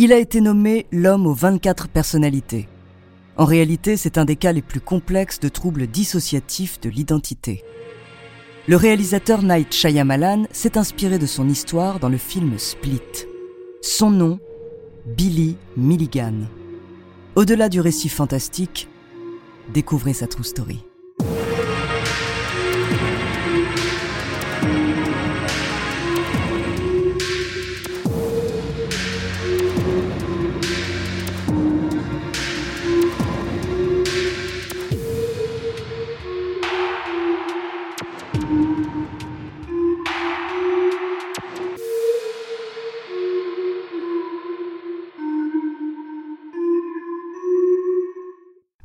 Il a été nommé l'homme aux 24 personnalités. En réalité, c'est un des cas les plus complexes de troubles dissociatifs de l'identité. Le réalisateur Night Shyamalan s'est inspiré de son histoire dans le film Split. Son nom, Billy Milligan. Au-delà du récit fantastique, découvrez sa true story.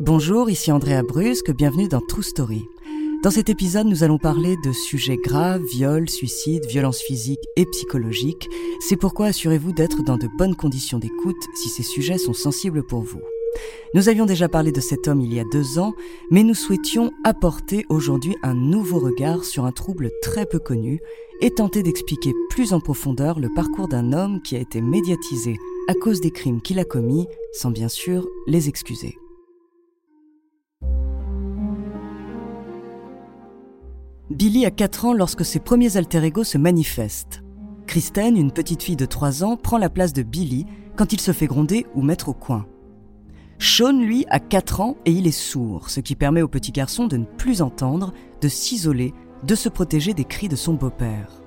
Bonjour, ici Andrea Brusque, bienvenue dans True Story. Dans cet épisode, nous allons parler de sujets graves, viols, suicides, violences physiques et psychologiques. C'est pourquoi assurez-vous d'être dans de bonnes conditions d'écoute si ces sujets sont sensibles pour vous. Nous avions déjà parlé de cet homme il y a deux ans, mais nous souhaitions apporter aujourd'hui un nouveau regard sur un trouble très peu connu et tenter d'expliquer plus en profondeur le parcours d'un homme qui a été médiatisé à cause des crimes qu'il a commis, sans bien sûr les excuser. Billy a 4 ans lorsque ses premiers alter-ego se manifestent. Kristen, une petite fille de 3 ans, prend la place de Billy quand il se fait gronder ou mettre au coin. Sean, lui, a 4 ans et il est sourd, ce qui permet au petit garçon de ne plus entendre, de s'isoler, de se protéger des cris de son beau-père.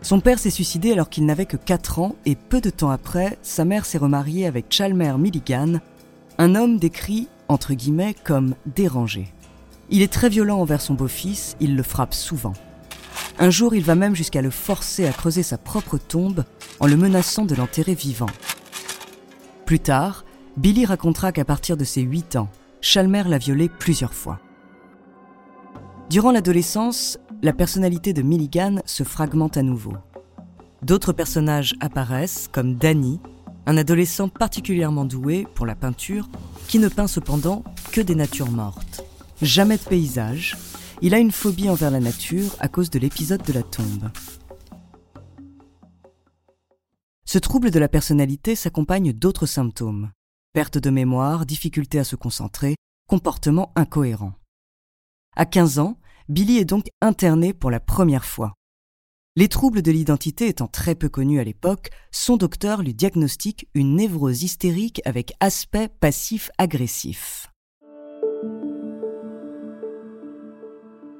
Son père s'est suicidé alors qu'il n'avait que 4 ans et peu de temps après, sa mère s'est remariée avec Chalmer Milligan, un homme décrit, entre guillemets, comme dérangé. Il est très violent envers son beau-fils, il le frappe souvent. Un jour, il va même jusqu'à le forcer à creuser sa propre tombe en le menaçant de l'enterrer vivant. Plus tard, Billy racontera qu'à partir de ses 8 ans, Chalmer l'a violé plusieurs fois. Durant l'adolescence, la personnalité de Milligan se fragmente à nouveau. D'autres personnages apparaissent, comme Danny, un adolescent particulièrement doué pour la peinture, qui ne peint cependant que des natures mortes. Jamais de paysage, il a une phobie envers la nature à cause de l'épisode de la tombe. Ce trouble de la personnalité s'accompagne d'autres symptômes. Perte de mémoire, difficulté à se concentrer, comportement incohérent. À 15 ans, Billy est donc interné pour la première fois. Les troubles de l'identité étant très peu connus à l'époque, son docteur lui diagnostique une névrose hystérique avec aspect passif-agressif.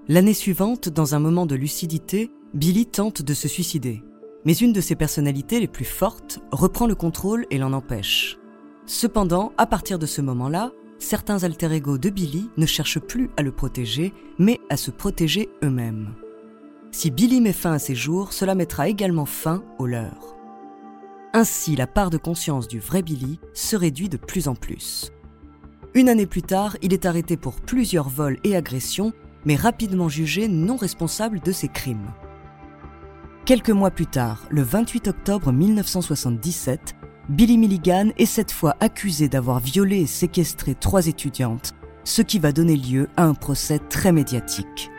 L'année suivante, dans un moment de lucidité, Billy tente de se suicider. Mais une de ses personnalités les plus fortes reprend le contrôle et l'en empêche. Cependant, à partir de ce moment-là, certains alter-ego de Billy ne cherchent plus à le protéger, mais à se protéger eux-mêmes. Si Billy met fin à ses jours, cela mettra également fin aux leurs. Ainsi, la part de conscience du vrai Billy se réduit de plus en plus. Une année plus tard, il est arrêté pour plusieurs vols et agressions, mais rapidement jugé non responsable de ses crimes. Quelques mois plus tard, le 28 octobre 1977, Billy Milligan est cette fois accusé d'avoir violé et séquestré trois étudiantes, ce qui va donner lieu à un procès très médiatique.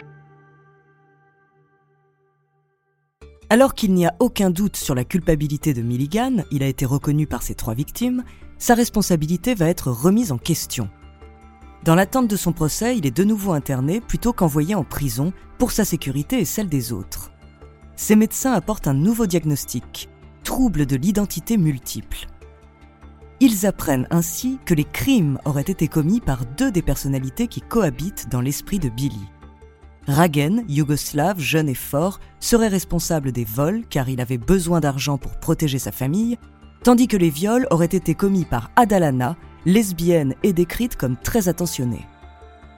Alors qu'il n'y a aucun doute sur la culpabilité de Milligan, il a été reconnu par ses trois victimes, sa responsabilité va être remise en question. Dans l'attente de son procès, il est de nouveau interné plutôt qu'envoyé en prison pour sa sécurité et celle des autres. Ses médecins apportent un nouveau diagnostic, trouble de l'identité multiple. Ils apprennent ainsi que les crimes auraient été commis par deux des personnalités qui cohabitent dans l'esprit de Billy. Ragen, yougoslave, jeune et fort, serait responsable des vols car il avait besoin d'argent pour protéger sa famille, tandis que les viols auraient été commis par Adalana, lesbienne et décrite comme très attentionnée.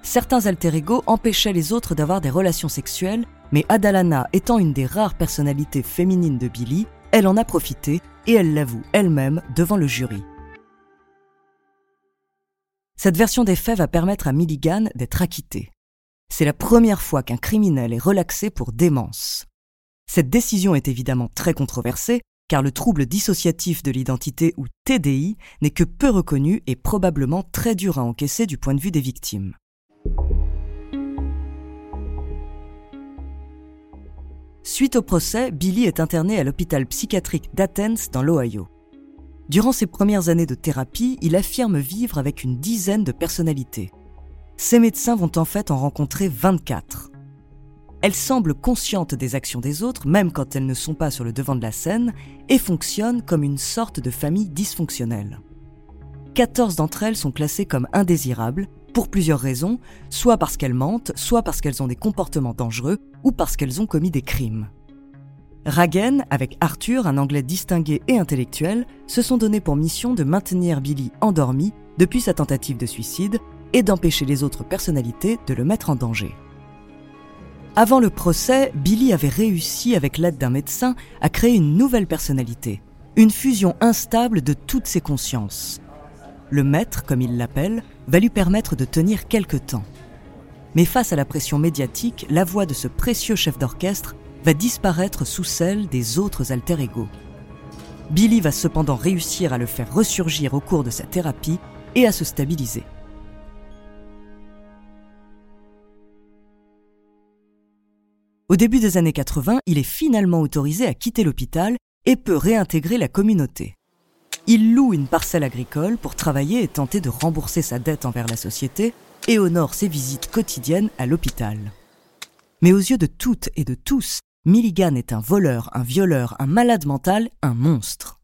Certains alter-ego empêchaient les autres d'avoir des relations sexuelles, mais Adalana étant une des rares personnalités féminines de Billy, elle en a profité et elle l'avoue elle-même devant le jury. Cette version des faits va permettre à Milligan d'être acquitté. C'est la première fois qu'un criminel est relaxé pour démence. Cette décision est évidemment très controversée, car le trouble dissociatif de l'identité ou TDI n'est que peu reconnu et probablement très dur à encaisser du point de vue des victimes. Suite au procès, Billy est interné à l'hôpital psychiatrique d'Athens dans l'Ohio. Durant ses premières années de thérapie, il affirme vivre avec une dizaine de personnalités. Ses médecins vont en fait en rencontrer 24. Elle semble consciente des actions des autres, même quand elles ne sont pas sur le devant de la scène, et fonctionne comme une sorte de famille dysfonctionnelle. 14 d'entre elles sont classées comme indésirables, pour plusieurs raisons, soit parce qu'elles mentent, soit parce qu'elles ont des comportements dangereux, ou parce qu'elles ont commis des crimes. Ragen, avec Arthur, un Anglais distingué et intellectuel, se sont donné pour mission de maintenir Billy endormi depuis sa tentative de suicide et d'empêcher les autres personnalités de le mettre en danger. Avant le procès, Billy avait réussi, avec l'aide d'un médecin, à créer une nouvelle personnalité, une fusion instable de toutes ses consciences. Le maître, comme il l'appelle, va lui permettre de tenir quelque temps. Mais face à la pression médiatique, la voix de ce précieux chef d'orchestre va disparaître sous celle des autres alter-égaux. Billy va cependant réussir à le faire ressurgir au cours de sa thérapie et à se stabiliser. Au début des années 80, il est finalement autorisé à quitter l'hôpital et peut réintégrer la communauté. Il loue une parcelle agricole pour travailler et tenter de rembourser sa dette envers la société et honore ses visites quotidiennes à l'hôpital. Mais aux yeux de toutes et de tous, Milligan est un voleur, un violeur, un malade mental, un monstre.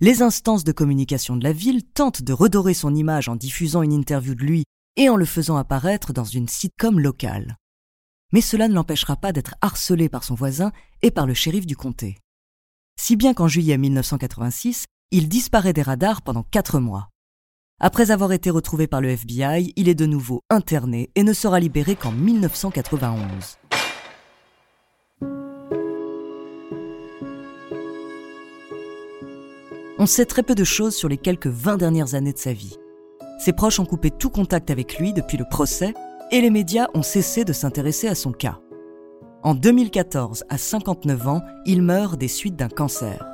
Les instances de communication de la ville tentent de redorer son image en diffusant une interview de lui et en le faisant apparaître dans une sitcom locale mais cela ne l'empêchera pas d'être harcelé par son voisin et par le shérif du comté. Si bien qu'en juillet 1986, il disparaît des radars pendant quatre mois. Après avoir été retrouvé par le FBI, il est de nouveau interné et ne sera libéré qu'en 1991. On sait très peu de choses sur les quelques 20 dernières années de sa vie. Ses proches ont coupé tout contact avec lui depuis le procès et les médias ont cessé de s'intéresser à son cas. En 2014, à 59 ans, il meurt des suites d'un cancer.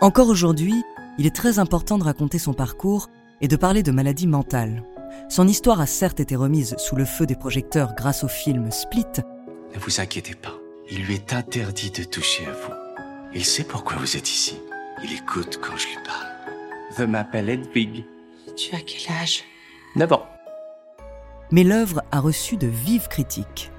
Encore aujourd'hui, il est très important de raconter son parcours et de parler de maladies mentales. Son histoire a certes été remise sous le feu des projecteurs grâce au film Split. Ne vous inquiétez pas, il lui est interdit de toucher à vous. Il sait pourquoi vous êtes ici. Il écoute quand je lui parle. Je m'appelle Edwig. Tu as quel âge? 9 ans mais l'œuvre a reçu de vives critiques.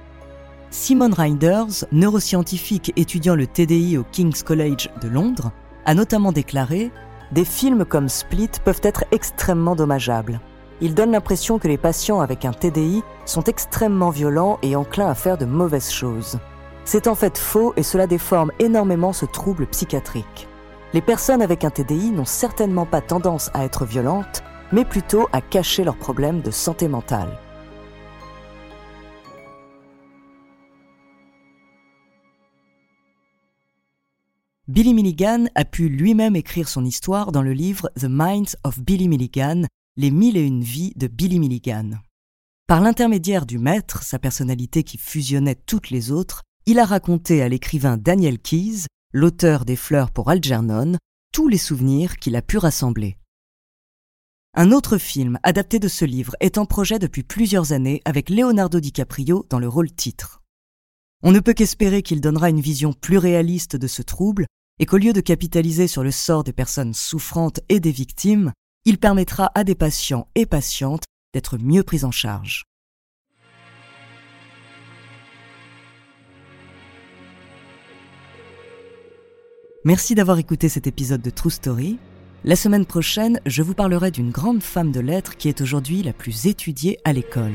Simon Reinders, neuroscientifique étudiant le TDI au King's College de Londres, a notamment déclaré Des films comme Split peuvent être extrêmement dommageables. Ils donnent l'impression que les patients avec un TDI sont extrêmement violents et enclins à faire de mauvaises choses. C'est en fait faux et cela déforme énormément ce trouble psychiatrique. Les personnes avec un TDI n'ont certainement pas tendance à être violentes, mais plutôt à cacher leurs problèmes de santé mentale. Billy Milligan a pu lui-même écrire son histoire dans le livre The Minds of Billy Milligan, Les mille et une vies de Billy Milligan. Par l'intermédiaire du maître, sa personnalité qui fusionnait toutes les autres, il a raconté à l'écrivain Daniel Keyes, l'auteur des Fleurs pour Algernon, tous les souvenirs qu'il a pu rassembler. Un autre film adapté de ce livre est en projet depuis plusieurs années avec Leonardo DiCaprio dans le rôle titre. On ne peut qu'espérer qu'il donnera une vision plus réaliste de ce trouble et qu'au lieu de capitaliser sur le sort des personnes souffrantes et des victimes, il permettra à des patients et patientes d'être mieux prises en charge. Merci d'avoir écouté cet épisode de True Story. La semaine prochaine, je vous parlerai d'une grande femme de lettres qui est aujourd'hui la plus étudiée à l'école.